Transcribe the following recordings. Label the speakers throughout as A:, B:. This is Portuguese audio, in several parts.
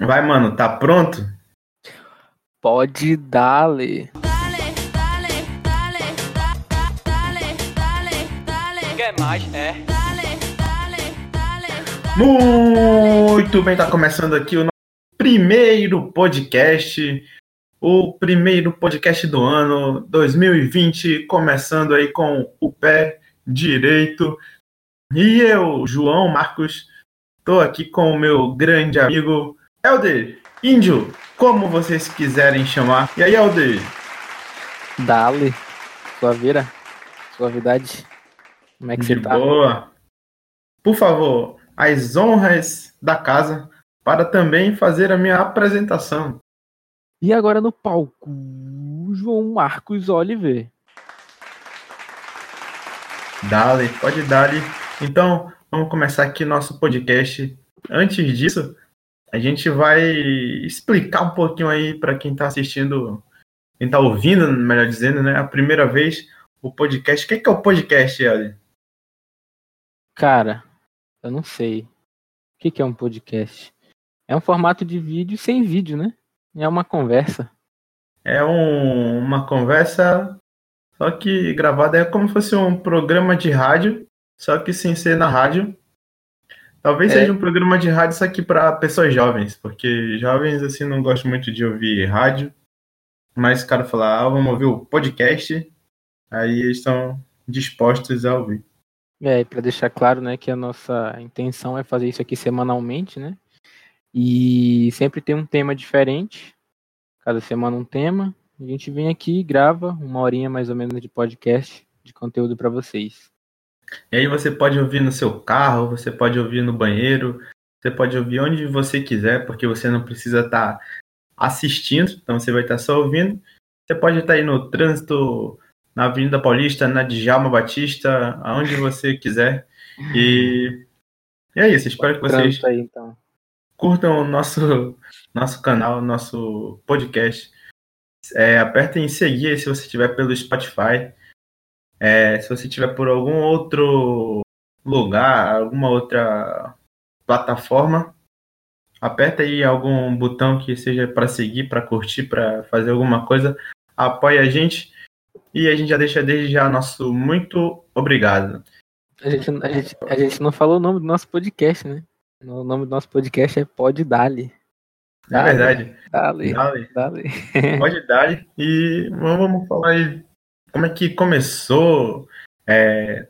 A: Vai, mano, tá pronto?
B: Pode dar-lhe.
C: Quer mais? É.
A: Muito bem, tá começando aqui o nosso primeiro podcast. O primeiro podcast do ano 2020, começando aí com o pé direito. E eu, João Marcos, tô aqui com o meu grande amigo Helder, Índio, como vocês quiserem chamar. E aí, Helder?
B: Dale. Suaveira. Suavidade. Como é que
A: De
B: você tá?
A: boa. Por favor, as honras da casa para também fazer a minha apresentação.
B: E agora no palco, João Marcos Oliver.
A: Dale, pode dar Então, vamos começar aqui nosso podcast. Antes disso, a gente vai explicar um pouquinho aí para quem está assistindo, quem está ouvindo, melhor dizendo, né? A primeira vez o podcast. O que é, que é o podcast, Ali?
B: Cara, eu não sei. O que, que é um podcast? É um formato de vídeo sem vídeo, né? É uma conversa.
A: É um- uma conversa, só que gravada é como se fosse um programa de rádio, só que sem ser na rádio. Talvez
B: É.
A: seja um programa de rádio só que para pessoas jovens, porque jovens assim não gostam muito de ouvir rádio. Mas o cara falar, ah, vamos ouvir o podcast, aí eles estão dispostos a ouvir.
B: É, para deixar claro, né, que a nossa intenção é fazer isso aqui semanalmente, né? E sempre tem um tema diferente. Cada semana um tema. A gente vem aqui e grava uma horinha mais ou menos de podcast de conteúdo para vocês.
A: E aí você pode ouvir no seu carro, você pode ouvir no banheiro, você pode ouvir onde você quiser, porque você não precisa estar assistindo, então você vai estar só ouvindo. Você pode estar aí no trânsito, na Avenida Paulista, na Djalma Batista, aonde você quiser. E, e é isso, espero que vocês
B: aí, então.
A: curtam o nosso, nosso canal, nosso podcast. É, apertem em seguir se você estiver pelo Spotify. É, se você estiver por algum outro lugar, alguma outra plataforma, aperta aí algum botão que seja para seguir, para curtir, para fazer alguma coisa. Apoie a gente e a gente já deixa desde já nosso muito obrigado.
B: A gente, a, gente, a gente não falou o nome do nosso podcast, né? O nome do nosso podcast é Pode Dali.
A: É verdade.
B: Dali.
A: Dale.
B: Dali.
A: Pode dar. E vamos falar aí como é que começou é,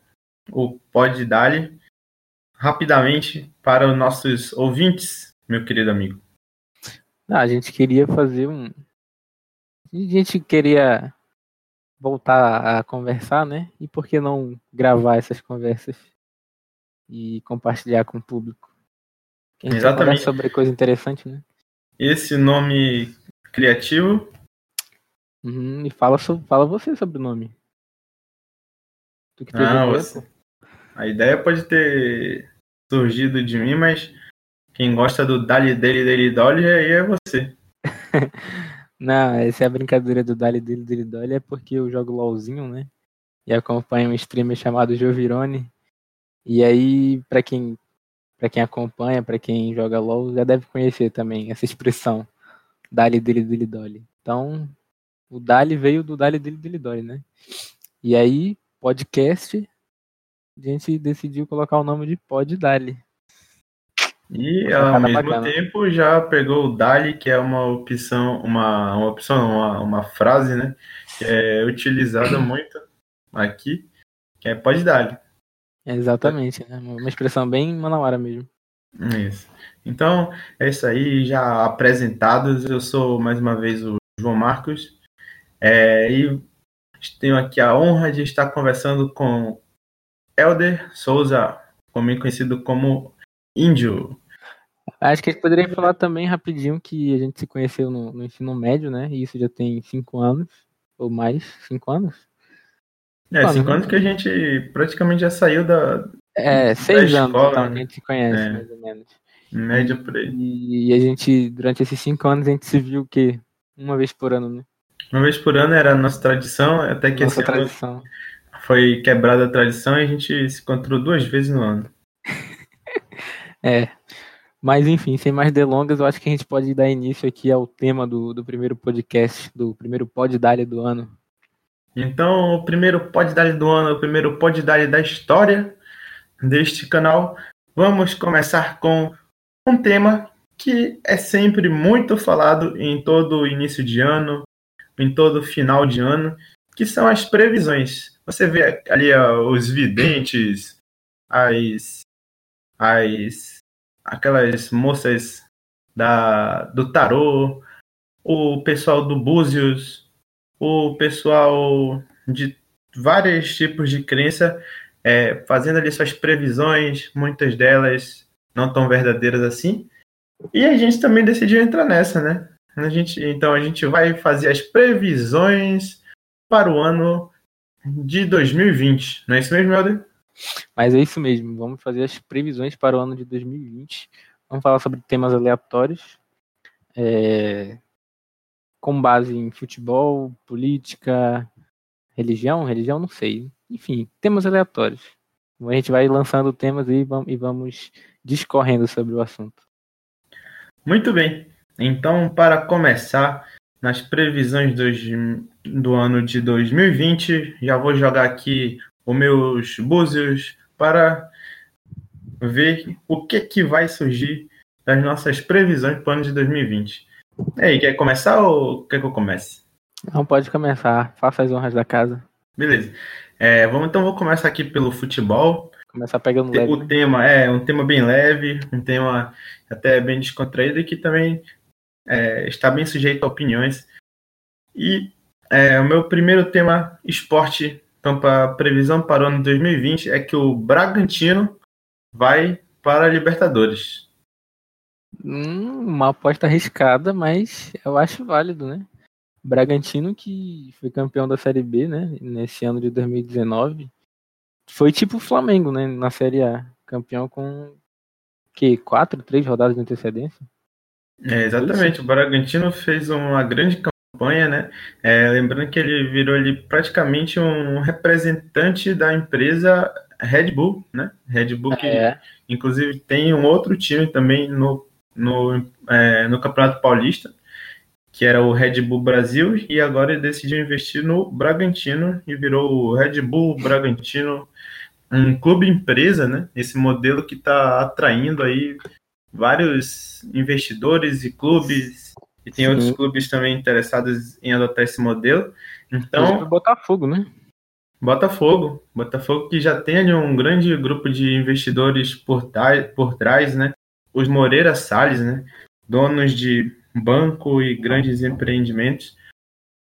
A: o Pode Dar rapidamente para os nossos ouvintes, meu querido amigo.
B: Ah, a gente queria fazer um. A gente queria voltar a conversar, né? E por que não gravar essas conversas e compartilhar com o público?
A: Exatamente.
B: sobre coisa interessante, né?
A: Esse nome criativo,
B: Uhum, e fala, fala você sobre o nome. Tu que teve
A: Ah, você- a ideia pode ter surgido de mim, mas quem gosta do Dali dele dele Dolly aí é você.
B: Não, essa é a brincadeira do Dali dele dele Dolly, é porque eu jogo LOLzinho, né? E acompanho um streamer chamado Jovirone. E aí, pra quem para quem acompanha, pra quem joga LOL, já deve conhecer também essa expressão. Dali dele dele Dolly. Então, o Dali veio do Dali dele dele né? E aí, podcast, a gente decidiu colocar o nome de Pod Dali.
A: E ao mesmo
B: bacana.
A: tempo já pegou o Dali, que é uma opção, uma, uma opção, uma, uma frase, né? Que é utilizada muito aqui, que é pode Dali.
B: Exatamente, né? Uma expressão bem manauara mesmo.
A: Isso. Então, é isso aí, já apresentados. Eu sou mais uma vez o João Marcos. É, e tenho aqui a honra de estar conversando com Elder Souza, também conhecido como Índio.
B: Acho que a gente poderia falar também rapidinho que a gente se conheceu no, no ensino médio, né? E isso já tem cinco anos, ou mais, cinco anos?
A: É,
B: Ah,
A: cinco
B: não.
A: anos que a gente praticamente já saiu da
B: É, seis anos
A: escola,
B: então,
A: né?
B: a gente se conhece,
A: É.
B: mais ou menos.
A: média por aí.
B: E, a gente, durante esses cinco anos, a gente se viu o quê? Uma vez por ano, né?
A: Uma vez por ano era a nossa tradição, até que
B: Nossa tradição.
A: foi quebrada a tradição e a gente se encontrou duas vezes no ano.
B: É. Mas enfim, sem mais delongas, eu acho que a gente pode dar início aqui ao tema do, do primeiro podcast, do primeiro Pod Dália do ano.
A: Então, o primeiro Pod Dália do ano, o primeiro Pod Dália da história deste canal, vamos começar com um tema que é sempre muito falado em todo início de ano, em todo final de ano, que são as previsões. Você vê ali ó, os videntes, as, as aquelas moças da, do tarô, o pessoal do Búzios, o pessoal de vários tipos de crença é, fazendo ali suas previsões, muitas delas não tão verdadeiras assim. E a gente também decidiu entrar nessa, né? A gente, então a gente vai fazer as previsões para o ano de 2020. Não é isso mesmo, Helder?
B: Mas é isso mesmo, vamos fazer as previsões para o ano de 2020. Vamos falar sobre temas aleatórios, é, com base em futebol, política, religião, religião não sei. Enfim, temas aleatórios. A gente vai lançando temas e vamos discorrendo sobre o assunto.
A: Muito bem. Então, para começar, nas previsões do, do ano de 2020, já vou jogar aqui os meus búzios para ver o que, que vai surgir das nossas previsões para o ano de 2020. E aí, quer começar ou quer que eu comece?
B: Não, pode começar. Faça as honras da casa.
A: Beleza. É, vamos, então vou começar aqui pelo futebol.
B: Começar pegando leve.
A: O
B: né?
A: tema é um tema bem leve, um tema até bem descontraído e que também é, está bem sujeito a opiniões. E é, o meu primeiro tema, esporte, então, para previsão para o ano 2020 é que o Bragantino vai para a Libertadores.
B: Hum, uma aposta arriscada, mas eu acho válido, né? Bragantino que foi campeão da Série B, né? Nesse ano de 2019. Foi tipo o Flamengo, né? Na Série A. Campeão com que quatro, três rodadas de antecedência.
A: É, exatamente. O Bragantino fez uma grande campanha, né? É, lembrando que ele virou ali praticamente um representante da empresa Red Bull, né? Red Bull que
B: É.
A: inclusive tem um outro time também no, no, é, no Campeonato Paulista, que era o Red Bull Brasil, e agora ele decidiu investir no Bragantino e virou o Red Bull Bragantino, um clube empresa, né? Esse modelo que está atraindo aí vários investidores e clubes e tem
B: Sim.
A: outros clubes também interessados em adotar esse modelo.
B: Então, Botafogo, né?
A: Botafogo, Botafogo que já tem ali um grande grupo de investidores por, trás- por trás, né? Os Moreira Salles, né? Donos de banco e grandes empreendimentos,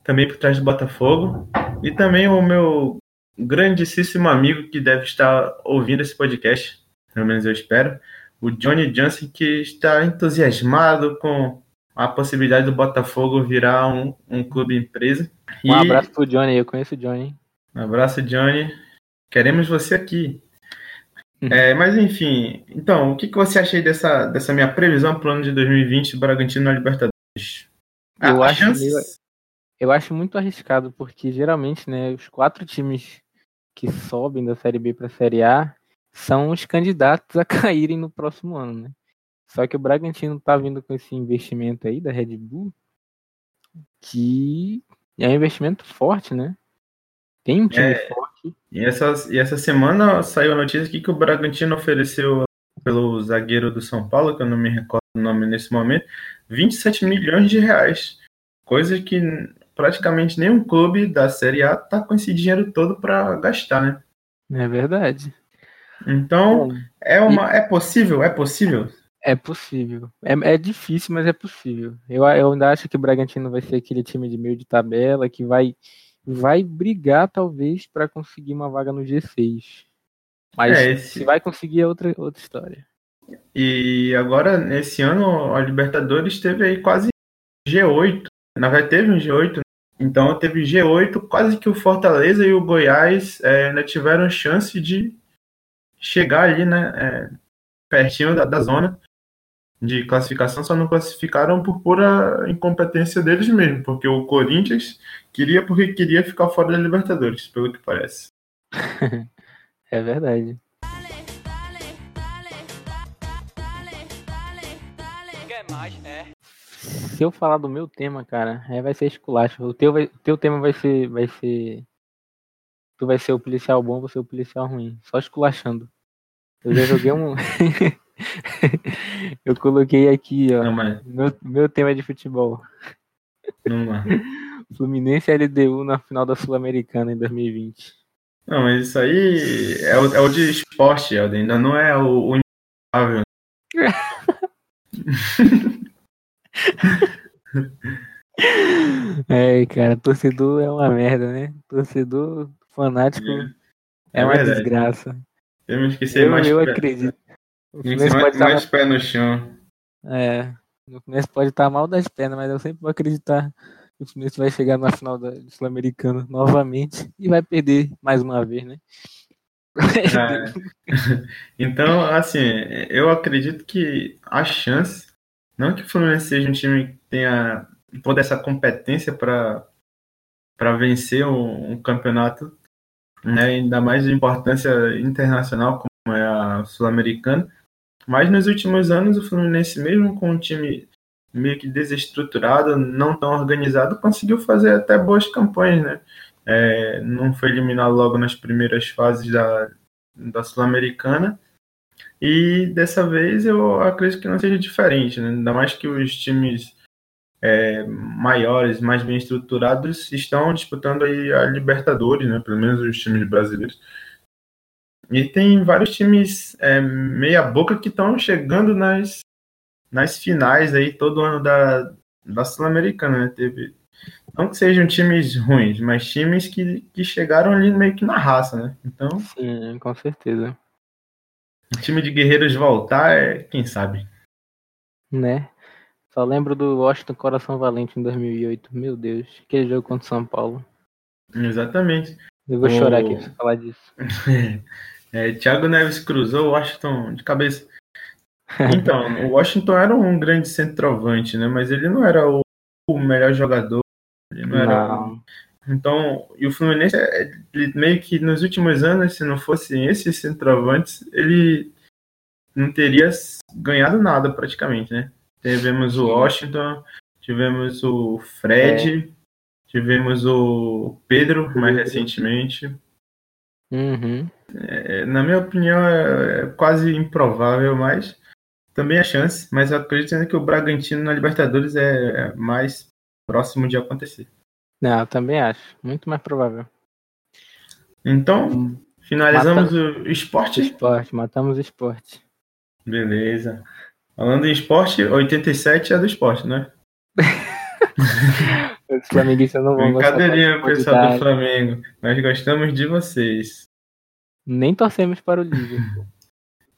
A: também por trás do Botafogo. E também o meu grandíssimo amigo que deve estar ouvindo esse podcast, pelo menos eu espero, o Johnny Johnson, que está entusiasmado com a possibilidade do Botafogo virar um, um clube empresa.
B: Um abraço pro Johnny, eu conheço o Johnny.
A: Um abraço, Johnny. Queremos você aqui. É, mas enfim, então, o que, que você acha aí dessa, dessa minha previsão para o ano de 2020 do Bragantino na Libertadores?
B: Eu
A: a
B: acho
A: chance-
B: meio- Eu acho muito arriscado, porque geralmente, né, os quatro times que sobem da Série B para a Série A são os candidatos a caírem no próximo ano, né? Só que o Bragantino tá vindo com esse investimento aí da Red Bull, que é um investimento forte, né? Tem um time
A: É.
B: forte.
A: E essa, e essa semana saiu a notícia aqui que o Bragantino ofereceu pelo zagueiro do São Paulo, que eu não me recordo o nome nesse momento, 27 milhões de reais. Coisa que praticamente nenhum clube da Série A tá com esse dinheiro todo para gastar, né?
B: É verdade.
A: Então,
B: Bom,
A: é uma é possível, é possível.
B: É possível. É, é difícil, mas é possível. Eu, eu ainda acho que o Bragantino vai ser aquele time de meio de tabela que vai, vai brigar, talvez, para conseguir uma vaga no G6. Mas
A: É,
B: se vai conseguir é outra, outra história.
A: E agora, nesse ano, a Libertadores teve aí quase G8. Na verdade, teve um G8. né? Então, teve G8, quase que o Fortaleza e o Goiás é, ainda tiveram chance de chegar ali, né? é, pertinho da, da zona de classificação, só não classificaram por pura incompetência deles mesmo, porque o Corinthians queria porque queria ficar fora da Libertadores, pelo que parece.
B: É verdade. se eu falar do meu tema, cara, aí vai ser esculacho. O teu, vai, o teu tema vai ser, vai ser. Tu vai ser o policial bom, você o policial ruim. Só esculachando. Eu já joguei um. eu coloquei aqui, ó.
A: Não, mas.
B: Meu, meu tema é de futebol.
A: Não, mas...
B: Fluminense e LDU na final da Sul-Americana em 2020.
A: não, mas isso aí é o, é o de esporte, Helder. Ainda não é o, o.
B: É, cara, torcedor é uma merda, né? Torcedor fanático é,
A: É
B: uma
A: verdade.
B: desgraça.
A: Temos que ser
B: Eu,
A: mais,
B: eu
A: pé-
B: acredito. O Fluminense
A: mais,
B: pode estar
A: mais pé no chão.
B: É, o Fluminense pode estar mal das pernas, mas eu sempre vou acreditar que o Fluminense vai chegar na final da do Sul-Americana novamente e vai perder mais uma vez, né?
A: É. Então, assim, eu acredito que a chance, não que o Fluminense seja um time que tenha toda essa competência para para vencer um, um campeonato, né, ainda mais de importância internacional como é a Sul-Americana, mas nos últimos anos o Fluminense, mesmo com um time meio que desestruturado, não tão organizado, conseguiu fazer até boas campanhas, né? É, não foi eliminado logo nas primeiras fases da, da Sul-Americana. E dessa vez eu acredito que não seja diferente, né? ainda mais que os times é, maiores, mais bem estruturados, estão disputando aí a Libertadores, né? pelo menos os times brasileiros. E tem vários times é, meia boca que estão chegando nas, nas finais aí todo ano da, da Sul-Americana, né? Teve, não que sejam times ruins, mas times que, que chegaram ali meio que na raça, né? Então,
B: Sim, com certeza.
A: o time de guerreiros voltar, é, quem sabe?
B: Né? Só lembro do Washington Coração Valente em 2008. Meu Deus, aquele jogo contra o São Paulo.
A: Exatamente.
B: Eu vou
A: O-
B: chorar aqui pra falar disso.
A: É, Thiago Neves cruzou o Washington de cabeça. Então, o Washington era um grande centroavante, né? Mas ele não era o, o melhor jogador. Ele não era.
B: Não.
A: Então, e o Fluminense, ele meio que nos últimos anos, se não fossem esses centroavantes, ele não teria ganhado nada praticamente, né? Tivemos o. Washington, tivemos o Fred, tivemos o Pedro mais recentemente.
B: Uhum.
A: É, na minha opinião, é, é quase improvável, mas também há chance. Mas eu acredito ainda que o Bragantino na Libertadores é mais próximo de acontecer.
B: Não, eu também acho. Muito mais provável.
A: Então, finalizamos o esporte.
B: Esporte, matamos o esporte.
A: Beleza. Falando em esporte, 87 é do esporte, né?
B: Os flamenguistas não vão gostar
A: Brincadeirinha, pessoal do. Flamengo. Nós gostamos de vocês.
B: Nem torcemos para o Liverpool.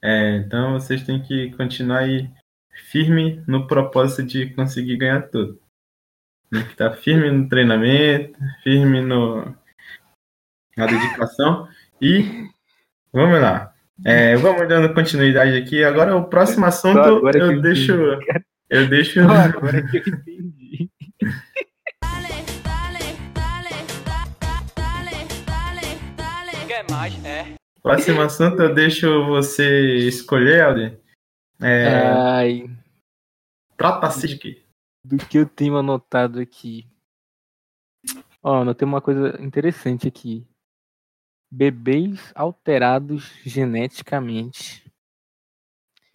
A: É, então vocês têm que continuar aí firme no propósito de conseguir ganhar tudo. Tem que estar firme no treinamento, firme no, na dedicação. E vamos lá. É, vamos dando continuidade aqui. Agora o próximo assunto eu
B: eu
A: deixo. Eu deixo.
B: Só agora que eu entendi.
C: Mais? É.
A: Próximo assunto eu deixo você escolher, Alden. É,
B: Ai,
A: Trata-se de quê?
B: do que eu tenho anotado aqui. Ó, anotei uma coisa interessante aqui. Bebês alterados geneticamente.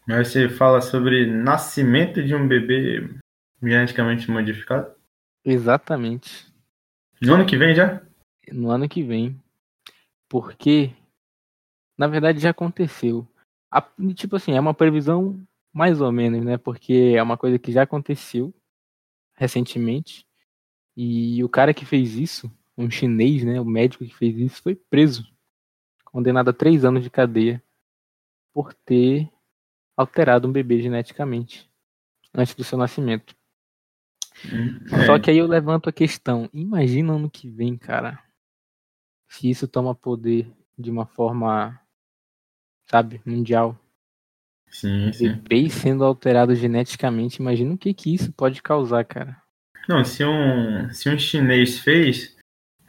A: Mas você fala sobre nascimento de um bebê geneticamente modificado?
B: Exatamente.
A: No ano que vem já?
B: No ano que vem. Porque, na verdade, já aconteceu. A- tipo assim, é uma previsão mais ou menos, né? Porque é uma coisa que já aconteceu recentemente. E o cara que fez isso, um chinês, né? O médico que fez isso, foi preso. Condenado a três anos de cadeia por ter alterado um bebê geneticamente antes do seu nascimento.
A: É,
B: Só que aí eu levanto a questão. Imagina ano que vem, cara. Se isso toma poder de uma forma, sabe, mundial.
A: Sim, sim.
B: Bebês sendo alterados geneticamente. Imagina o que que isso pode causar, cara.
A: Não, se um, se um chinês fez,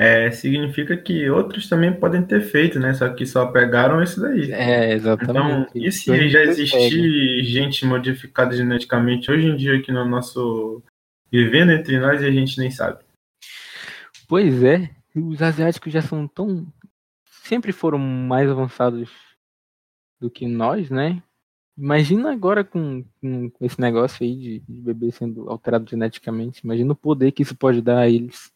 A: é, significa que outros também podem ter feito, né? Só que só pegaram isso daí.
B: É,
A: Então,
B: exatamente.
A: e
B: Isso
A: se já existir gente modificada geneticamente hoje em dia aqui no nosso vivendo entre nós e a gente nem sabe.
B: Pois é, os asiáticos já são tão. Sempre foram mais avançados do que nós, né? Imagina agora com, com esse negócio aí de, de bebê sendo alterado geneticamente. Imagina o poder que isso pode dar a eles.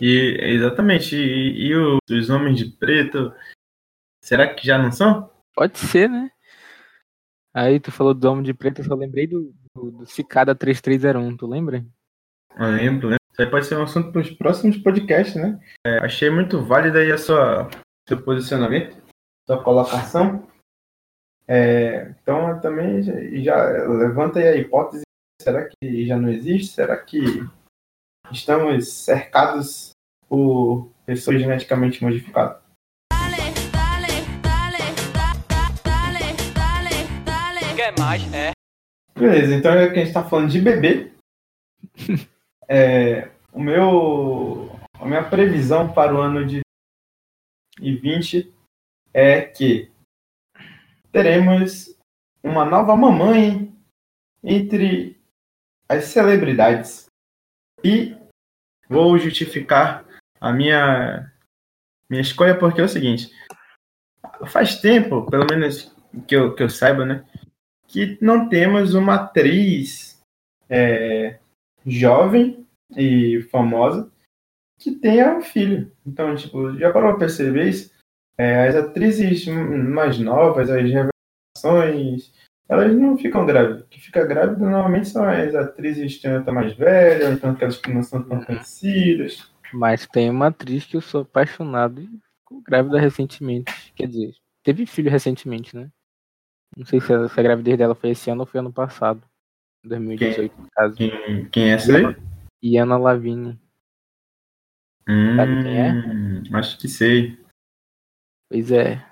A: E exatamente. E, e o- os homens de preto, será que já não são?
B: Pode ser, né? Aí tu falou do Homem de Preto, eu só lembrei do, do, do Cicada 3301, tu lembra?
A: Eu lembro, lembro. Isso aí pode ser um assunto para os próximos podcasts, né? É, achei muito válida aí a sua seu posicionamento, sua colocação. É, então também já, já levanta aí a hipótese: será que já não existe? Será que estamos cercados por pessoas geneticamente modificadas?
C: Dale, dale, dale, da, da, dale, dale, dale.
D: Quer mais? É.
A: Beleza, então já que a gente tá falando de bebê, é, o meu, a minha previsão para o ano de 2020 é que teremos uma nova mamãe entre as celebridades. E vou justificar a minha, minha escolha porque é o seguinte. Faz tempo, pelo menos que eu, que eu saiba, né? que não temos uma atriz é, jovem e famosa que tenha um filho. Então, tipo, já parou pra perceber isso? É, as atrizes mais novas, as revelações, elas não ficam grávidas. O que fica grávida normalmente são as atrizes que estão mais velhas, ou então aquelas que não são tão conhecidas.
B: Mas tem uma atriz que eu sou apaixonado e ficou grávida recentemente. Quer dizer, teve filho recentemente, né? Não sei se a, se a gravidez dela foi esse ano ou foi ano passado. 2018, no caso.
A: Quem, quem é essa aí?
B: E Ana Lavigne. Sabe quem é?
A: Hum, Acho que sei.
B: Pois é.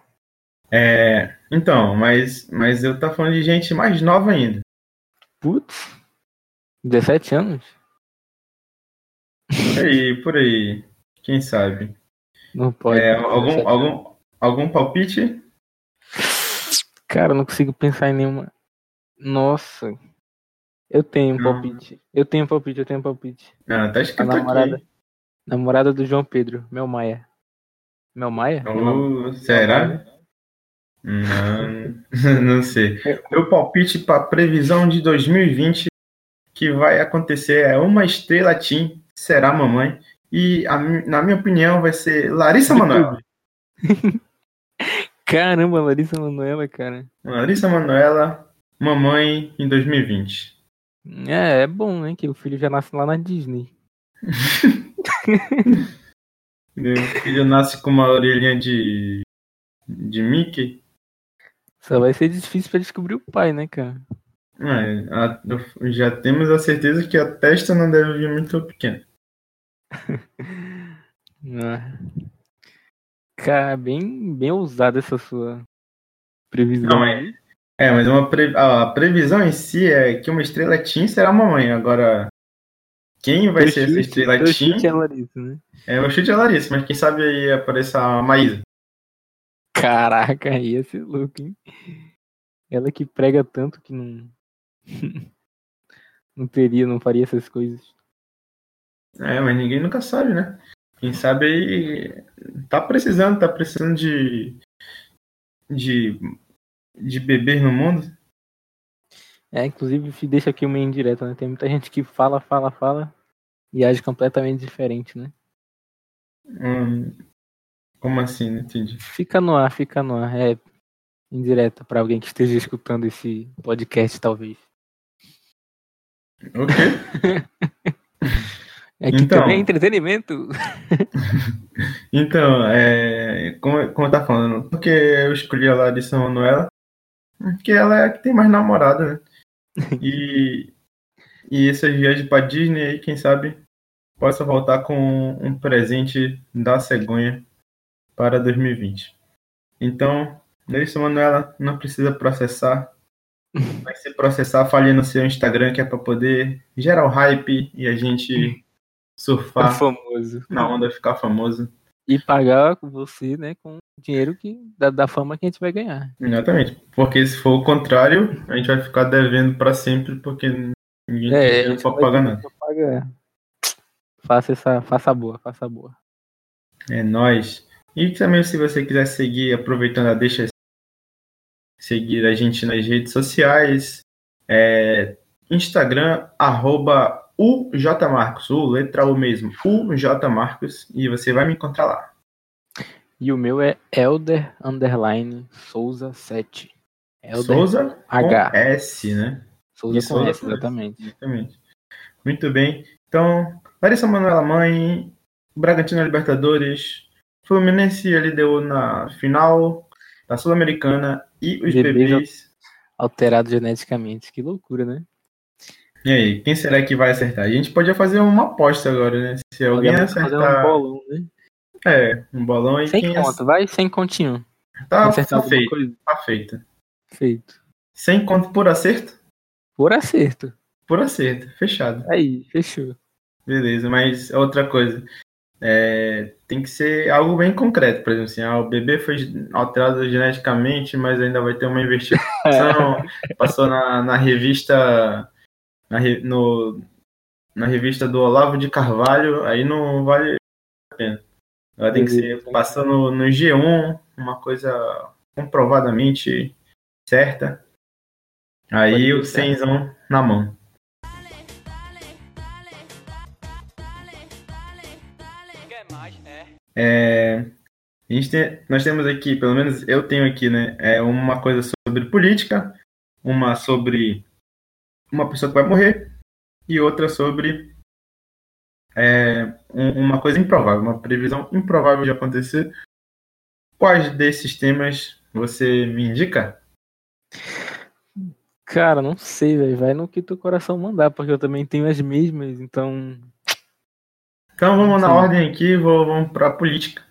A: É, então, mas, mas eu tô falando de gente mais nova ainda.
B: Putz. 17 anos?
A: Por aí, por aí. Quem sabe?
B: Não pode.
A: É,
B: 17
A: algum, algum, algum palpite?
B: Cara, não consigo pensar em nenhuma. Nossa. Eu tenho um
A: Não.
B: palpite. Eu tenho um palpite, eu tenho um palpite.
A: Ah, tá
B: A
A: escrito
B: namorada.
A: aqui.
B: Namorada do João Pedro, Mel Maia. Mel Maia?
A: Oh, será? Não, não sei. Meu palpite para previsão de 2020 que vai acontecer é uma estrela Team será mamãe e a na minha opinião vai ser Larissa Manoela.
B: Caramba, Larissa Manoela, cara.
A: Larissa Manoela, mamãe em 2020.
B: É, é bom, né? Que o filho já nasce lá na Disney.
A: Meu filho nasce com uma orelhinha de de Mickey.
B: Só vai ser difícil pra descobrir o pai, né, cara?
A: É, a- já temos a certeza que a testa não deve vir muito pequena.
B: Ah. Cara, bem, bem ousada essa sua previsão.
A: Não, é. É, mas uma pre- a previsão em si é que uma estrela Team será mamãe. Agora, quem vai
B: Teu
A: ser essa
B: chute-
A: estrela
B: teu
A: Team?
B: chute é Larissa, né?
A: É o chute é Larissa, mas quem sabe aí apareça a Maísa.
B: Caraca, ia ser louco, hein? Ela que prega tanto que não. não teria, não faria essas coisas.
A: É, mas ninguém nunca sabe, né? Quem sabe aí tá precisando, tá precisando de de de beber no mundo.
B: É, inclusive deixa aqui uma indireta, né? Tem muita gente que fala, fala, fala e age completamente diferente, né?
A: Hum, como assim? Não entendi.
B: Fica no ar, fica no ar. É indireta pra alguém que esteja escutando esse podcast, talvez.
A: O quê?
B: É que
A: Então.
B: também é entretenimento.
A: Então, é, como, como tá falando, porque eu escolhi a Larissa Manoela, porque ela é a que tem mais namorada, né? E, e essas viagens pra Disney aí, quem sabe, possa voltar com um presente da cegonha para 2020. Então, Larissa Manoela não precisa processar, vai se processar, fale no seu Instagram, que é para poder gerar o hype e a gente surfar
B: famoso.
A: na onda, ficar famoso.
B: E pagar você, né, com o dinheiro que, da, da fama que a gente vai ganhar.
A: Exatamente. Porque se for o contrário, a gente vai ficar devendo pra sempre, porque ninguém
B: É, a
A: dinheiro
B: gente
A: pra
B: vai
A: pagar nada.
B: Braga, faça essa, faça a boa, faça a boa.
A: É nóis. E também, se você quiser seguir, aproveitando a deixa, seguir a gente nas redes sociais, é, Instagram, arroba UJMarcos, U, letra U mesmo, UJMarcos, e você vai me encontrar lá.
B: E o meu é Elder Underline Souza 7. Elder
A: Souza
B: H.
A: S, né?
B: Souza
A: Isso,
B: com
A: isso,
B: S, exatamente.
A: Exatamente. Muito bem. Então, Larissa Manoela Mãe, Bragantino Libertadores, Fluminense e LDU na final da Sul-Americana e os
B: Bebês
A: bebês.
B: Alterado geneticamente. Que loucura, né?
A: E aí, quem será que vai acertar? A gente podia fazer uma aposta agora, né? Se alguém
B: Podemos fazer um
A: acertar.
B: bolão, né?
A: É, um bolão e
B: Sem
A: quem
B: conto, vai sem continho.
A: acertar. Tá,
B: Acertar
A: tá feito,
B: coisa?
A: tá feito.
B: Feito.
A: Sem conto por acerto?
B: Por acerto.
A: Por acerto, fechado.
B: Aí, fechou.
A: Beleza, mas outra coisa. É, tem que ser algo bem concreto, por exemplo, assim, ah, o bebê foi alterado geneticamente, mas ainda vai ter uma investigação. Passou na, na revista na, re- no, na revista do Olavo de Carvalho, aí não vale a pena. Ela tem que ser passou no, no G1, uma coisa comprovadamente certa. Aí o cenzão na mão. É, a gente tem- nós temos aqui, pelo menos eu tenho aqui, né? É uma coisa sobre política, uma sobre uma pessoa que vai morrer e outra sobre é, um- uma coisa improvável, uma previsão improvável de acontecer. Quais desses temas você me indica?
B: Cara, não sei, velho. Vai no que teu coração mandar, porque eu também tenho as mesmas, então.
A: Então vamos na
B: Sim.
A: ordem aqui, vou, vamos para política.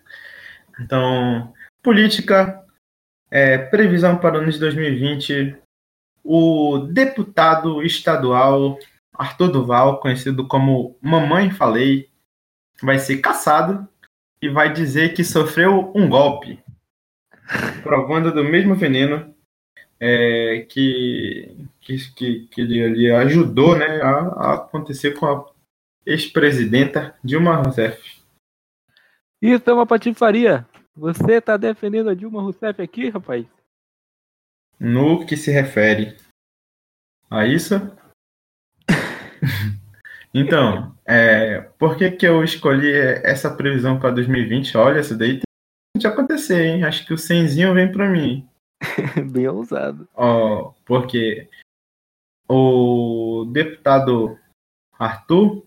A: Então, política, é, previsão para o ano de 2020. O deputado estadual Arthur Duval, conhecido como Mamãe Falei, vai ser caçado e vai dizer que sofreu um golpe, provando do mesmo veneno é, que, que, que, que ele, ele ajudou né, a, a acontecer com a ex-presidenta Dilma Rousseff.
B: Isso é uma patifaria. Você tá defendendo a Dilma Rousseff aqui, rapaz?
A: No que se refere a isso. então, é, por que, que eu escolhi essa previsão para 2020? Olha, isso daí tem de acontecer, hein? Acho que o Senzinho vem para mim.
B: Bem ousado.
A: Ó, porque o deputado Arthur,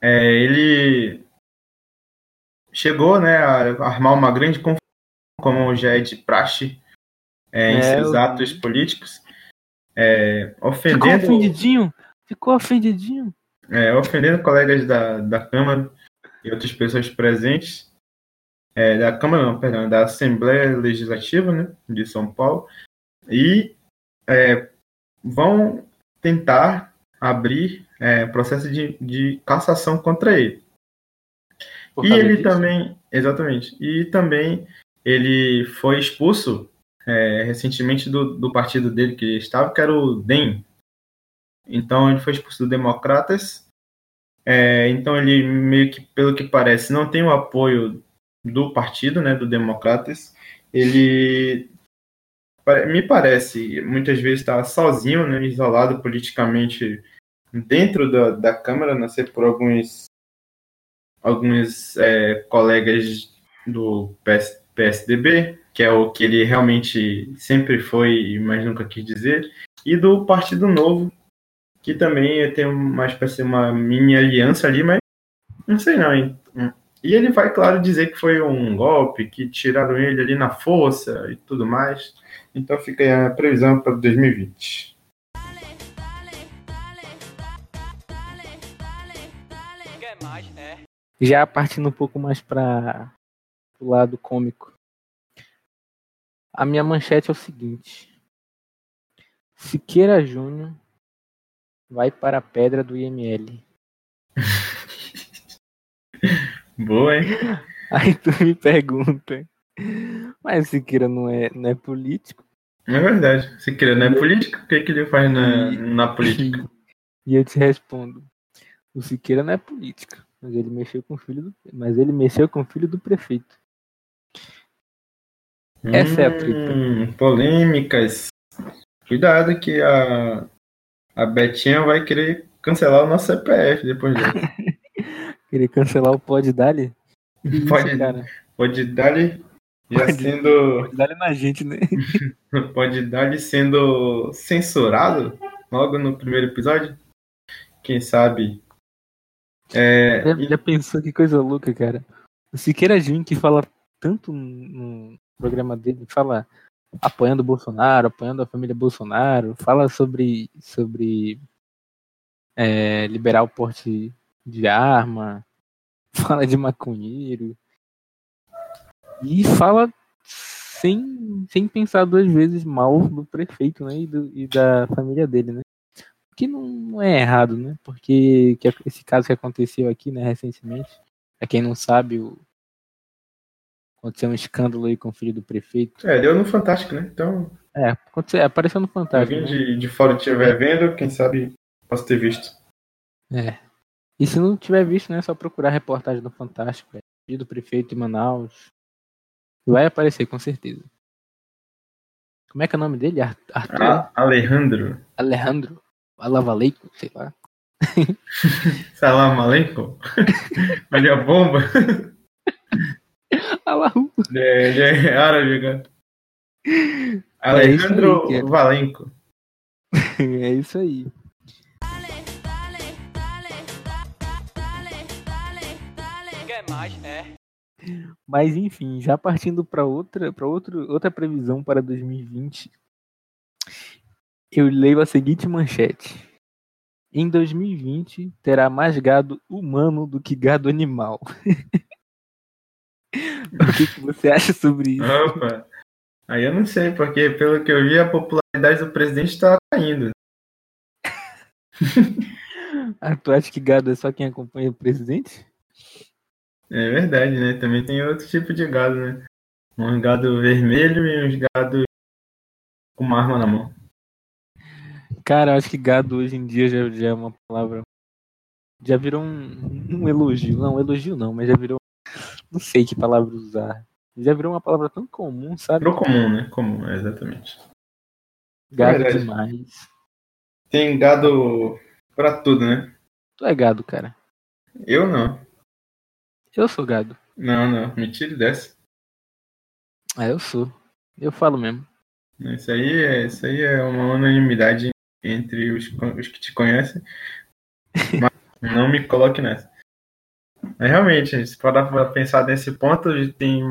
A: é, ele chegou né, a armar uma grande confusão, como já é de praxe é, em
B: É,
A: seus
B: eu-
A: atos políticos, é,
B: Ficou
A: ofendendo,
B: ofendidinho? Ficou ofendidinho?
A: é, ofendendo colegas da, da Câmara e outras pessoas presentes. Da Câmara, não, perdão, da Assembleia Legislativa né, de São Paulo. E vão tentar abrir é, processo de, de cassação contra ele.
B: Por
A: E ele
B: disso?
A: também, exatamente, e também ele foi expulso é, recentemente do, do partido dele que estava, que era o DEM. Então ele foi expulso do Democratas. É, então ele meio que, pelo que parece, não tem o apoio do partido, né, do Democratas. Ele me parece muitas vezes está sozinho, né, isolado politicamente dentro da, da Câmara, não sei por alguns alguns é, colegas do PS, PSDB, que é o que ele realmente sempre foi, mas nunca quis dizer, e do Partido Novo, que também tem uma espécie uma mini aliança ali, mas não sei não, hein? E ele vai, claro, dizer que foi um golpe, que tiraram ele ali na força e tudo mais. Então fica aí a previsão para 2020.
B: Já partindo um pouco mais para o lado cômico. A minha manchete é o seguinte: Siqueira Júnior vai para a pedra do IML.
A: Boa, hein?
B: Aí tu me pergunta, mas Siqueira não é, não é político?
A: É verdade. Se querer, não é política, o que, que ele faz na, na política?
B: E eu te respondo: O Siqueira não é política, mas ele mexeu com o filho do, mas ele mexeu com o filho do prefeito. Essa é a treta.
A: Hum, polêmicas. Cuidado que a, a Betinha vai querer cancelar o nosso CPF depois disso.
B: Querer cancelar o Pod Dali?
A: Pode-
B: cara?
A: Pode dar-lhe já
B: Pode-
A: sendo.
B: Pod Dali na gente, né?
A: Pode dar-lhe sendo censurado logo no primeiro episódio. Quem sabe? É,
B: Já, já pensou que coisa louca, cara? O Siqueira Júnior que fala tanto no programa dele, fala apoiando o Bolsonaro, apoiando a família Bolsonaro, fala sobre, sobre é, liberar o porte de arma, fala de maconheiro e fala sem, sem pensar duas vezes mal do prefeito né, e, do- e da família dele, né? Que não, é errado, né? Porque que esse caso que aconteceu aqui, né, recentemente, pra quem não sabe, o... aconteceu um escândalo aí com o filho do prefeito.
A: é, deu no Fantástico, né? Então,
B: É, aconteceu, apareceu no
A: se
B: Fantástico.
A: alguém
B: Né?
A: de, de fora estiver vendo, quem sabe posso ter visto.
B: É. E se não tiver visto, né, é só procurar a reportagem do Fantástico, é. filho do prefeito de Manaus. Vai aparecer, com certeza. Como é que é o nome dele? Ar- Arthur?
A: Ah, Alejandro.
B: Alejandro? Alavaleico? Sei lá.
A: Salam aleikum. Olha a bomba.
B: Alahu.
A: É, é árabe, cara.
B: É isso
A: Alejandro
B: aí, cara.
A: Valenco.
B: É isso aí.
D: É.
B: Mas enfim, já partindo para outra, para outro, outra previsão para 2020, eu leio a seguinte manchete: Em 2020 terá mais gado humano do que gado animal. o que, que você acha sobre isso?
A: Opa. Aí eu não sei, porque pelo que eu vi, a popularidade do presidente está caindo.
B: Ah, tu acha que gado é só quem acompanha o presidente?
A: É verdade, né? Também tem outro tipo de gado, né? Um gado vermelho e uns gado com uma arma na mão.
B: Cara, eu acho que gado hoje em dia já, já é uma palavra. Já virou um, um elogio. Não, elogio não, mas já virou. Não sei que palavra usar. Já virou uma palavra tão comum, sabe?
A: Virou comum, né? Comum, é, exatamente.
B: Gado
A: verdade.
B: demais.
A: Tem gado pra tudo, né?
B: Tu é gado, cara.
A: Eu não.
B: Eu sou gado.
A: Não, não. Me tire dessa.
B: Ah, eu sou. Eu falo mesmo.
A: Isso aí é, isso aí é uma unanimidade entre os, os que te conhecem. Mas não me coloque nessa. Mas realmente, se parar pra pensar nesse ponto, tem.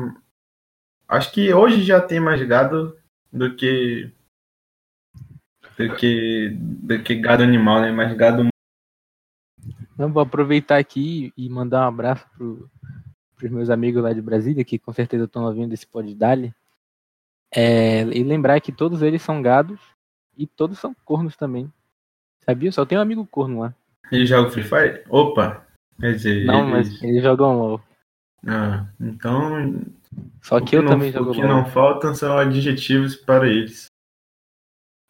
A: Acho que hoje já tem mais gado do que. Do que. Do que gado animal, né? Mais gado.
B: Então, vou aproveitar aqui e mandar um abraço pro, pros meus amigos lá de Brasília, que com certeza estão ouvindo esse pod Dali. É, e lembrar que todos eles são gados e todos são cornos também. Sabia? Só tem um amigo corno lá.
A: Ele joga Free Fire? Opa! Quer dizer,
B: Não,
A: eles-
B: mas eles jogam LOL.
A: Ah, então.
B: Só
A: o
B: que eu
A: não,
B: também jogo
A: O que
B: LOL.
A: não faltam são adjetivos para eles.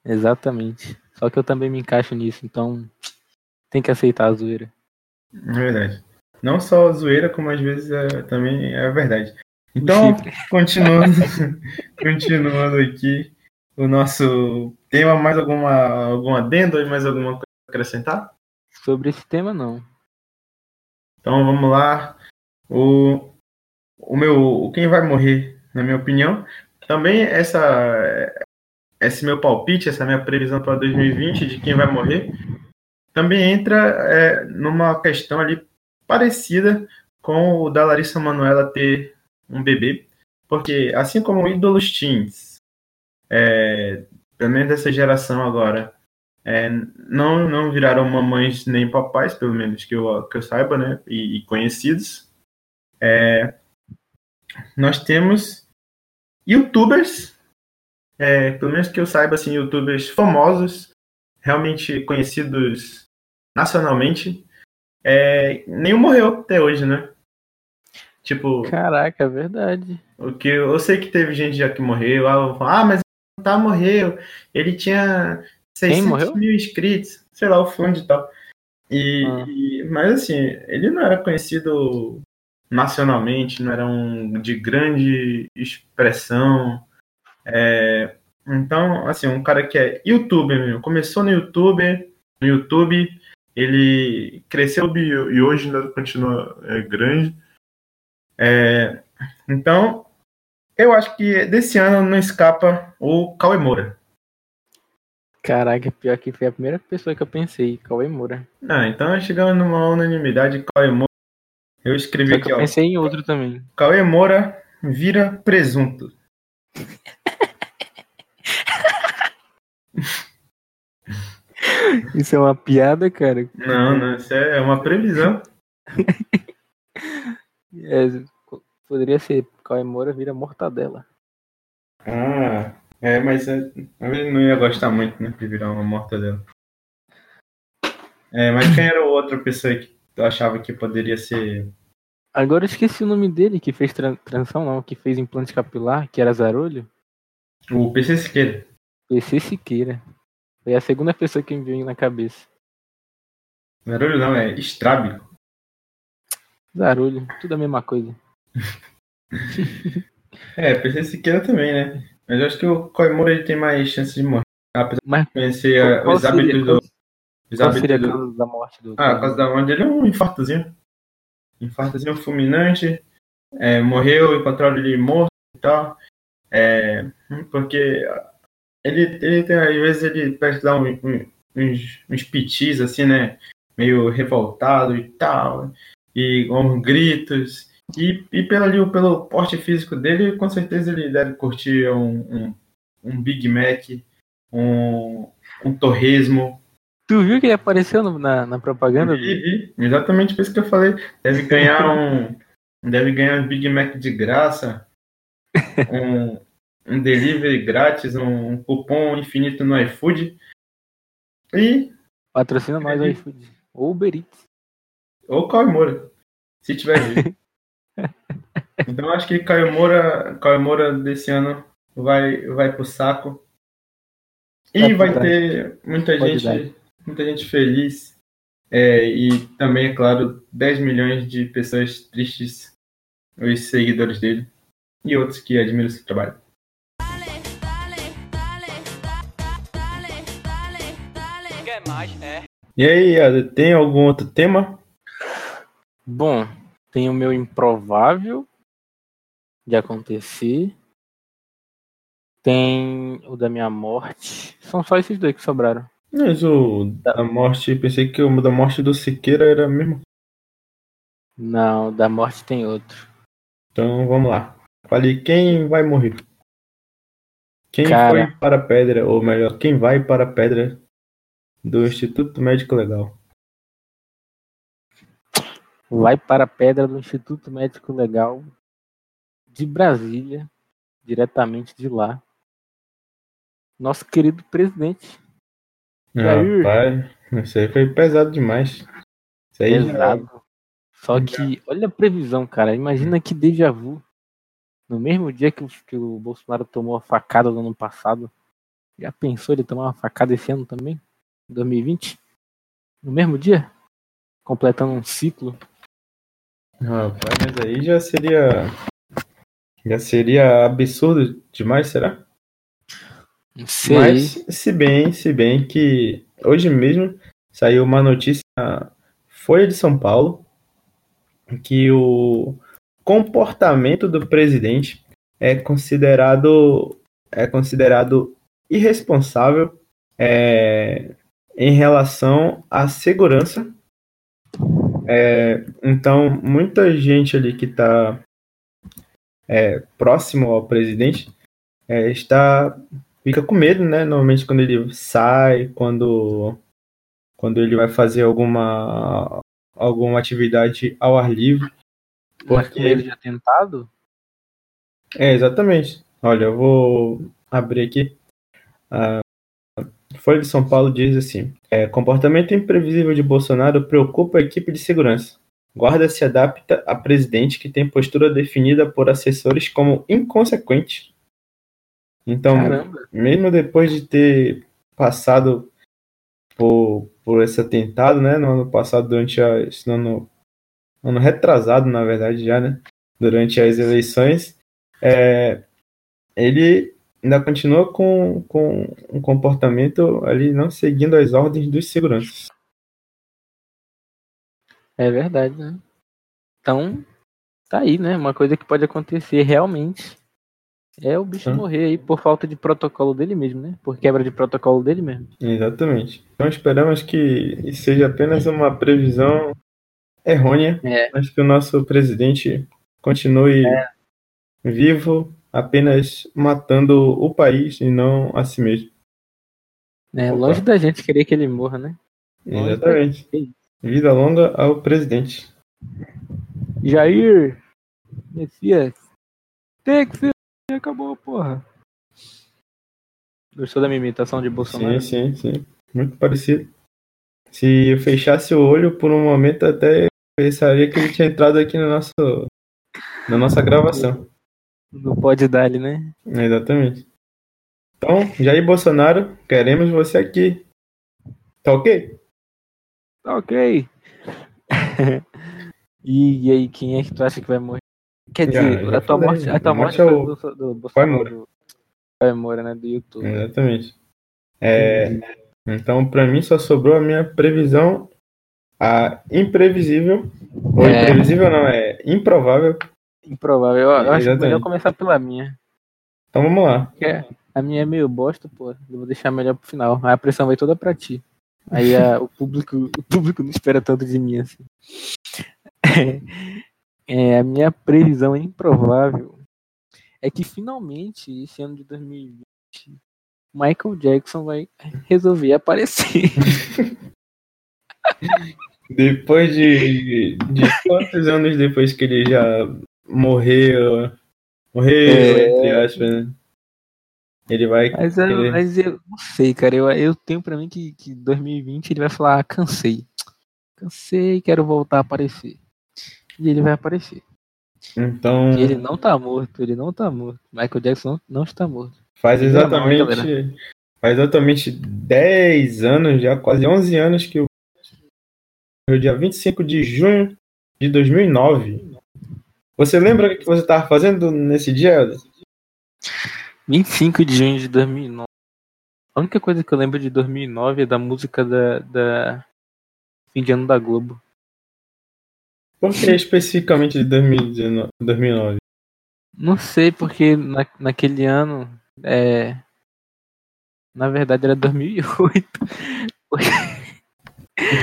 B: Exatamente. Só que eu também me encaixo nisso, então tem que aceitar a zoeira.
A: É verdade. Não só a zoeira, como às vezes é, também é verdade. Então, continuando, continuando aqui, o nosso tema, mais alguma, algum adendo mais alguma coisa a acrescentar?
B: Sobre esse tema, não.
A: Então vamos lá. O, o meu, o quem vai morrer, na minha opinião, também essa, esse meu palpite, essa minha previsão para 2020 de quem vai morrer, também entra é, numa questão ali parecida com o da Larissa Manoela ter um bebê, porque assim como ídolos teens, é, pelo menos dessa geração agora, é, não, não viraram mamães nem papais, pelo menos que eu, que eu saiba, né? E, e conhecidos. É, nós temos youtubers, é, pelo menos que eu saiba, assim, youtubers famosos, realmente conhecidos nacionalmente. É, nenhum morreu até hoje, né? Tipo,
B: Caraca, é verdade.
A: o que eu sei que teve gente já que morreu. Ah, mas tá morreu. Ele tinha 600
B: morreu?
A: mil inscritos. Sei lá, o fundo e tal. E,
B: Ah.
A: e- mas assim, ele não era conhecido nacionalmente, não era um de grande expressão. É, então, assim, um cara que é youtuber mesmo, começou no YouTube, no YouTube, ele cresceu e e hoje ainda continua é, grande. É, então, eu acho que desse ano não escapa o Cauê Moura.
B: Caraca, pior que foi a primeira pessoa que eu pensei, Cauê Moura.
A: Ah, então chegamos numa unanimidade, Cauê Moura. Eu escrevi aqui,
B: que eu
A: ó.
B: pensei em outro também.
A: Cauê Moura vira presunto.
B: Isso é uma piada, cara.
A: Não, não, isso é uma previsão.
B: É, poderia ser Cauê Moura vira mortadela.
A: Ah, é, mas é, ele não ia gostar muito, né, de virar uma mortadela. É, mas quem era a outra pessoa que tu achava que poderia ser...
B: Agora eu esqueci o nome dele, que fez tran- transição, não, que fez implante capilar, que era Zarolho.
A: O PC Siqueira.
B: PC Siqueira. Foi a segunda pessoa que me veio na cabeça.
A: Barulho não, é estrábico.
B: Zarolho, tudo a mesma coisa.
A: É, PC Siqueira também, né? Mas eu acho que o Moura ele tem mais chance de morrer. Apesar
B: Mas
A: de conhecer os hábitos do... Os hábitos do...
B: da morte do
A: Ah, a causa da morte dele é um infartozinho. Infartozinho fulminante. É, morreu, encontraram ele morto e tal. É, porque ele, ele tem, às vezes, ele parece dar um- um- uns, uns pitis, assim, né? Meio revoltado e tal. E com gritos. E, e pelo, pelo porte físico dele, com certeza ele deve curtir um, um, um Big Mac, um, um torresmo,
B: Tu viu que ele apareceu no- na, na propaganda?
A: Vi, vi. Exatamente por isso que eu falei. Deve ganhar um. deve ganhar um Big Mac de graça. Um, um delivery grátis, um, um cupom infinito no iFood. E.
B: Patrocina nós o iFood. Ou Uber Eats.
A: Ou Caio Moura. Se tiver vivo. Então acho que Caio Moura, Caio Moura desse ano vai, vai pro saco. E
B: Vai
A: vai ter muita
B: Pode
A: gente, muita gente feliz. É, e também, é claro, 10 milhões de pessoas tristes, os seguidores dele. E outros que admiram seu trabalho.
D: É.
A: E aí, Ada, tem algum outro tema?
B: Bom, tem o meu improvável de acontecer. Tem o da minha morte. São só esses dois que sobraram.
A: Mas o da morte, pensei que o da morte do Siqueira era mesmo.
B: Não, da morte tem outro.
A: Então vamos lá. Fale quem vai morrer. Quem
B: Cara.
A: foi para a pedra, ou melhor, quem vai para a pedra do Instituto Médico Legal?
B: Vai para a pedra do Instituto Médico Legal de Brasília, diretamente de lá. Nosso querido presidente. Jair.
A: Rapaz, isso aí foi pesado demais. Isso aí já-
B: Pesado. Só que, olha a previsão, cara. Imagina que déjà vu. No mesmo dia que o, que o Bolsonaro tomou a facada no ano passado. Já pensou ele tomar uma facada esse ano também? Em 2020? No mesmo dia? Completando um ciclo.
A: Rapaz, mas aí já seria. Já seria absurdo demais, será?
B: Não sei.
A: Mas se bem, se bem que hoje mesmo saiu uma notícia na Folha de São Paulo que o comportamento do presidente é considerado é considerado irresponsável é, em relação à segurança. É, então, muita gente ali que está próximo ao presidente é, está fica com medo, né? Normalmente quando ele sai, quando quando ele vai fazer alguma alguma atividade ao ar livre. Porque-
B: ele já tentado?
A: É, exatamente. Olha, eu vou abrir aqui. A Folha de São Paulo diz assim: é, comportamento imprevisível de Bolsonaro preocupa a equipe de segurança. Guarda se adapta a presidente que tem postura definida por assessores como inconsequente. Então,
B: Caramba.
A: mesmo depois de ter passado por, por esse atentado, né? No ano passado, durante a, esse ano, ano retrasado, na verdade, já, né? Durante as eleições, é, ele ainda continua com, com um comportamento ali não seguindo as ordens dos seguranças.
B: É verdade, né? Então, tá aí, né? Uma coisa que pode acontecer realmente é o bicho morrer aí por falta de protocolo dele mesmo, né? Por quebra de protocolo dele mesmo.
A: Exatamente. Então esperamos que seja apenas uma previsão errônea,
B: É.
A: mas que o nosso presidente continue vivo, apenas matando o país e não a si mesmo.
B: É,
A: Opa.
B: longe da gente querer que ele morra, né?
A: Exatamente. Vida longa ao presidente.
B: Jair, Messias, tem que ser. Acabou, porra. Gostou da minha imitação de Bolsonaro?
A: Sim, sim, sim. Muito parecido. Se eu fechasse o olho por um momento, até pensaria que ele tinha entrado aqui no nosso, na nossa gravação.
B: Não pode dar-lhe, né?
A: Exatamente. Então, Jair Bolsonaro, queremos você aqui. Tá ok?
B: Tá ok. e, e aí, quem é que tu acha que vai morrer? Quer
A: Já-
B: dizer,
A: já
B: a tua morte, a tua
A: a
B: morte
A: morte é
B: foi
A: o
B: do, do, Bolsonaro.
A: Moura.
B: Pai Moura, né? Do YouTube.
A: Exatamente. É, então, pra mim, só sobrou a minha previsão, a imprevisível. Ou
B: É.
A: imprevisível não, é improvável.
B: Improvável. Eu, eu acho
A: Exatamente.
B: melhor começar pela minha.
A: Então vamos lá.
B: Porque a minha é meio bosta, pô. Eu vou deixar melhor pro final. Aí a pressão vai toda pra ti. Aí a- o, público, o público não espera tanto de mim assim. É, a minha previsão improvável é que finalmente, esse ano de 2020, Michael Jackson vai resolver aparecer.
A: Depois de, de quantos anos depois que ele já morreu, morreu,
B: É.
A: entre aspas, né? Ele vai.
B: Mas eu,
A: Ele-
B: mas eu não sei, cara. Eu, eu tenho pra mim que, que 2020 ele vai falar: "Ah, cansei. Cansei, quero voltar a aparecer. E ele vai aparecer.
A: Então,
B: E ele não tá morto, ele não tá morto. Michael Jackson não, não está morto.
A: faz
B: hein,
A: exatamente. Faz exatamente 10 anos, já quase 11 anos que o. No dia 25 de junho de 2009. Você lembra o que você estava fazendo nesse dia, Helder?
B: 25 de junho de 2009. A única coisa que eu lembro de 2009 é da música da, da fim de ano da Globo.
A: Por que especificamente de 2019 2009?
B: Não sei, porque na, naquele ano, é, na verdade era 2008.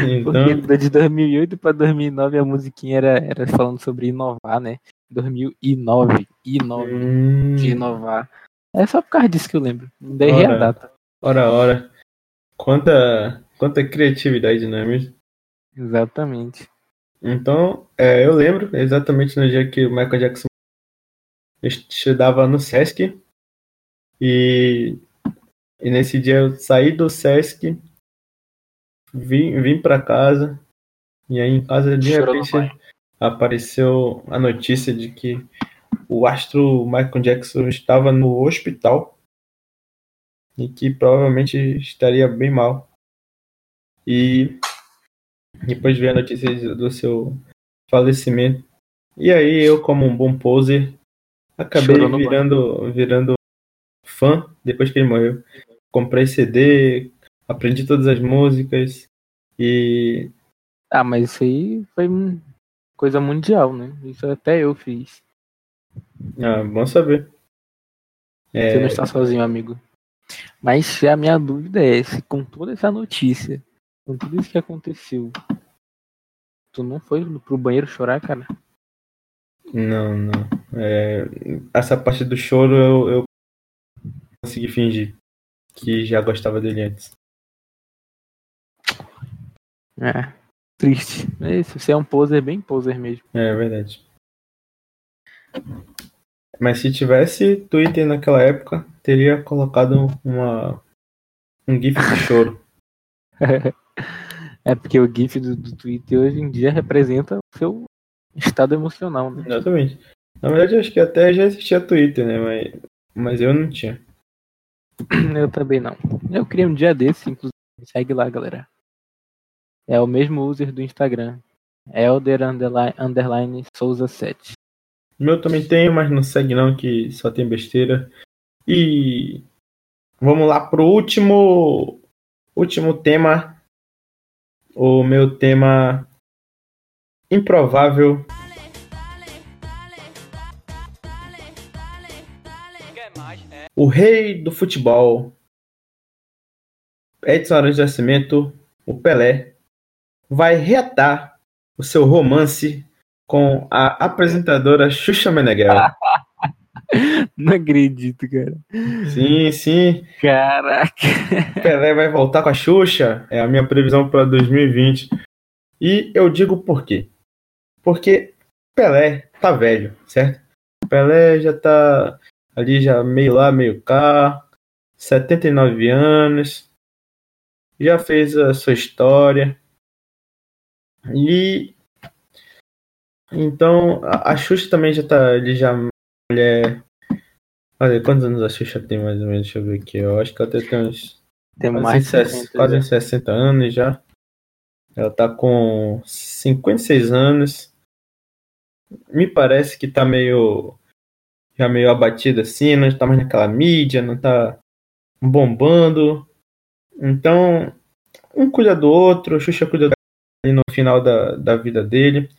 A: Então,
B: porque de 2008 pra 2009 a musiquinha era, era falando sobre inovar, né? 2009, inove,
A: hum,
B: de inovar. É só por causa disso que eu lembro. Ainda errei a
A: Ora.
B: data.
A: ora, ora. Quanta, quanta criatividade, não é mesmo?
B: Exatamente.
A: Então, é, eu lembro exatamente no dia que o Michael Jackson estudava no Sesc. E, e nesse dia eu saí do Sesc, vim, vim para casa. E aí em casa de
B: Chorou
A: repente apareceu a notícia de que o astro Michael Jackson estava no hospital e que provavelmente estaria bem mal. E depois veio a notícia do seu falecimento. E aí eu, como um bom poser, acabei virando, virando fã depois que ele morreu. Comprei CD, aprendi todas as músicas e
B: Ah, mas isso aí foi coisa mundial, né? Isso até eu fiz.
A: ah, bom saber. É,
B: Você não está sozinho, amigo. Mas a minha dúvida é se com toda essa notícia, com tudo isso que aconteceu, tu não foi pro banheiro chorar, cara?
A: Não, não. É, essa parte do choro eu, eu consegui fingir que já gostava dele antes.
B: É. Triste. É isso, você é um poser bem poser mesmo.
A: É verdade. Mas se tivesse Twitter naquela época, teria colocado uma um gif de choro.
B: É porque o GIF do, do Twitter hoje em dia representa o seu estado emocional, né?
A: Exatamente. Na verdade, eu acho que até já existia Twitter, né? Mas, mas eu não tinha.
B: Eu também não. Eu criei um dia desse, inclusive. Segue lá, galera. É o mesmo user do Instagram. Elder underline, underline Souza 7.
A: O meu também tem, mas não segue não, que só tem besteira. E vamos lá pro último último tema. O meu tema improvável. O rei do futebol. Edson Arantes Nascimento, o Pelé, vai reatar o seu romance com a apresentadora Xuxa Meneghel.
B: Não acredito, cara.
A: Sim, sim.
B: Caraca.
A: Pelé vai voltar com a Xuxa. É a minha previsão para 2020. E eu digo por quê? Porque Pelé tá velho, certo? Pelé já tá ali já meio lá, meio cá. 79 anos. Já fez a sua história. E então a, a Xuxa também já tá ali já mulher. Olha, quantos anos a Xuxa tem mais ou menos? Deixa eu ver aqui. Eu acho que ela tem uns
B: Tem
A: quase,
B: mais de
A: ses-
B: 60
A: quase
B: já.
A: uns 60 anos já. Ela tá com 56 anos. Me parece que tá meio. Já meio abatida assim, não tá mais naquela mídia, não tá bombando. Então, um cuida do outro, Xuxa cuida ali no final da, da vida dele.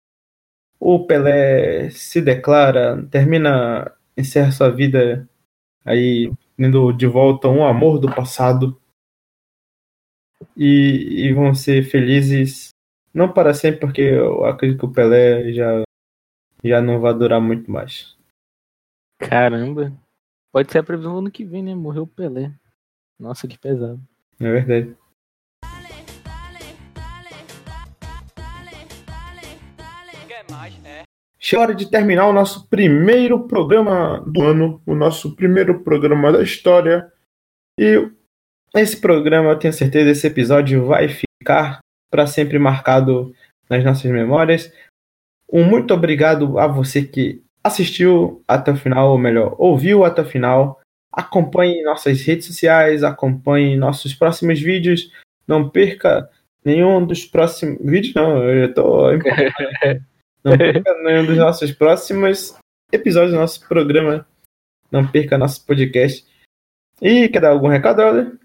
A: O Pelé se declara, termina, encerra sua vida aí, indo de volta um amor do passado e, e vão ser felizes, não para sempre, porque eu acredito que o Pelé já, já não vai durar muito mais.
B: Caramba. Pode ser a previsão do ano que vem, né? Morreu o Pelé. Nossa, que pesado.
A: É verdade? Chegou a hora de terminar o nosso primeiro programa do ano, o nosso primeiro programa da história. E esse programa, eu tenho certeza, esse episódio vai ficar para sempre marcado nas nossas memórias. Um muito obrigado a você que assistiu até o final, ou melhor, ouviu até o final. Acompanhe nossas redes sociais, acompanhe nossos próximos vídeos. Não perca nenhum dos próximos vídeos, não, eu já tô. Não perca nenhum dos nossos próximos episódios do nosso programa. Não perca nosso podcast. E quer dar algum recado, Helder?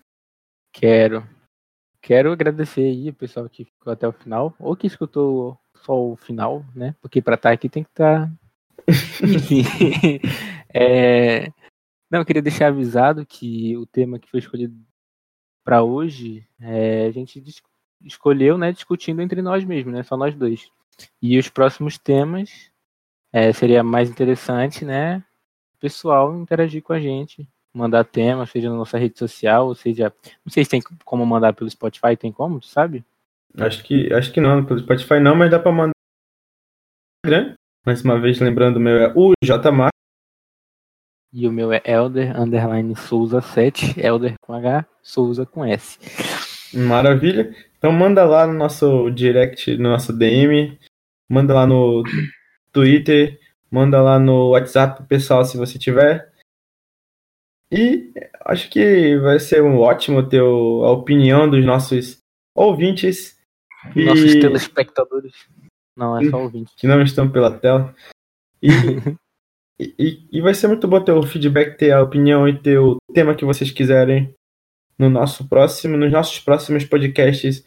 B: Quero. Quero agradecer aí o pessoal que ficou até o final, ou que escutou só o final, né? Porque pra estar aqui tem que estar. Enfim. É, Não, eu queria deixar avisado que o tema que foi escolhido pra hoje, é, a gente escolheu, né, discutindo entre nós mesmos, né? Só nós dois. E os próximos temas é, seria mais interessante, né? O pessoal interagir com a gente, mandar tema, seja na nossa rede social, ou seja não sei se tem como mandar pelo Spotify, tem como, tu sabe?
A: Acho que, acho que não, pelo Spotify não, mas dá pra mandar no Instagram. Mais uma vez, lembrando, o meu é o JMar.
B: E o meu é Elder underline Souza 7, Elder com H, Souza com S.
A: Maravilha. Então manda lá no nosso direct, no nosso DM, manda lá no Twitter, manda lá no WhatsApp pessoal se você tiver. E acho que vai ser um ótimo ter a opinião dos nossos ouvintes e
B: Nossos telespectadores. Não, é só ouvinte.
A: que não estão pela tela. E, e- e, e vai ser muito bom ter o feedback, ter a opinião e ter o tema que vocês quiserem no nosso próximo, nos nossos próximos podcasts.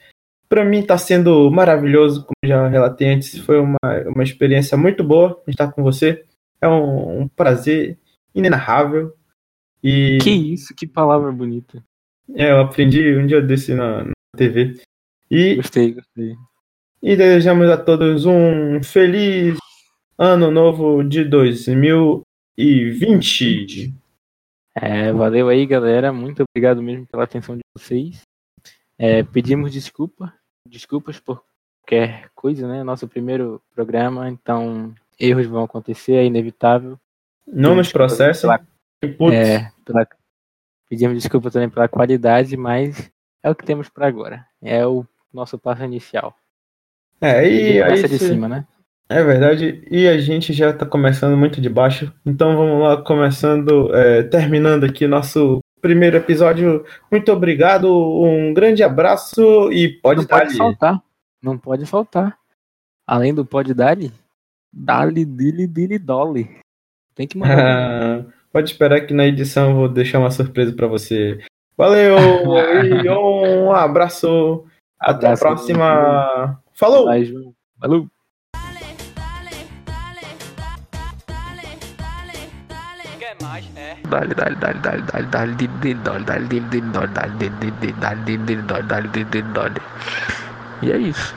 A: Para mim está sendo maravilhoso, como já relatei antes, foi uma, uma experiência muito boa estar com você. É um, um prazer inenarrável. E
B: Que isso, que palavra bonita.
A: é, eu aprendi um dia desse na, na TV. E
B: Gostei, gostei.
A: e desejamos a todos um feliz ano novo de 2020.
B: É, valeu aí, galera. Muito obrigado mesmo pela atenção de vocês. É, pedimos desculpa, desculpas por qualquer coisa, né? Nosso primeiro programa, então erros vão acontecer, é inevitável.
A: Não nos processem. Putz,
B: É, pela- pedimos desculpa também pela qualidade, mas é o que temos para agora. É o nosso passo inicial.
A: é, e
B: E
A: aí,
B: de
A: se-
B: cima, né?
A: É verdade. E a gente já tá começando muito de baixo. Então vamos lá, começando, é, terminando aqui nosso primeiro episódio. Muito obrigado, um grande abraço e pode
B: Não pode
A: dar.
B: soltar. não pode faltar. Além do pode dali, dali, dili, dili, dolly. Tem que mandar.
A: Ah, pode esperar que na edição eu vou deixar uma surpresa pra você. Valeu! e um abraço! Até a
B: Abraço.
A: próxima! Falou!
B: João. Valeu!
D: Dale, dale, dale, dale, dale, dale, dale, dale, dale, dale, dale, dale, dale, dale. E é isso.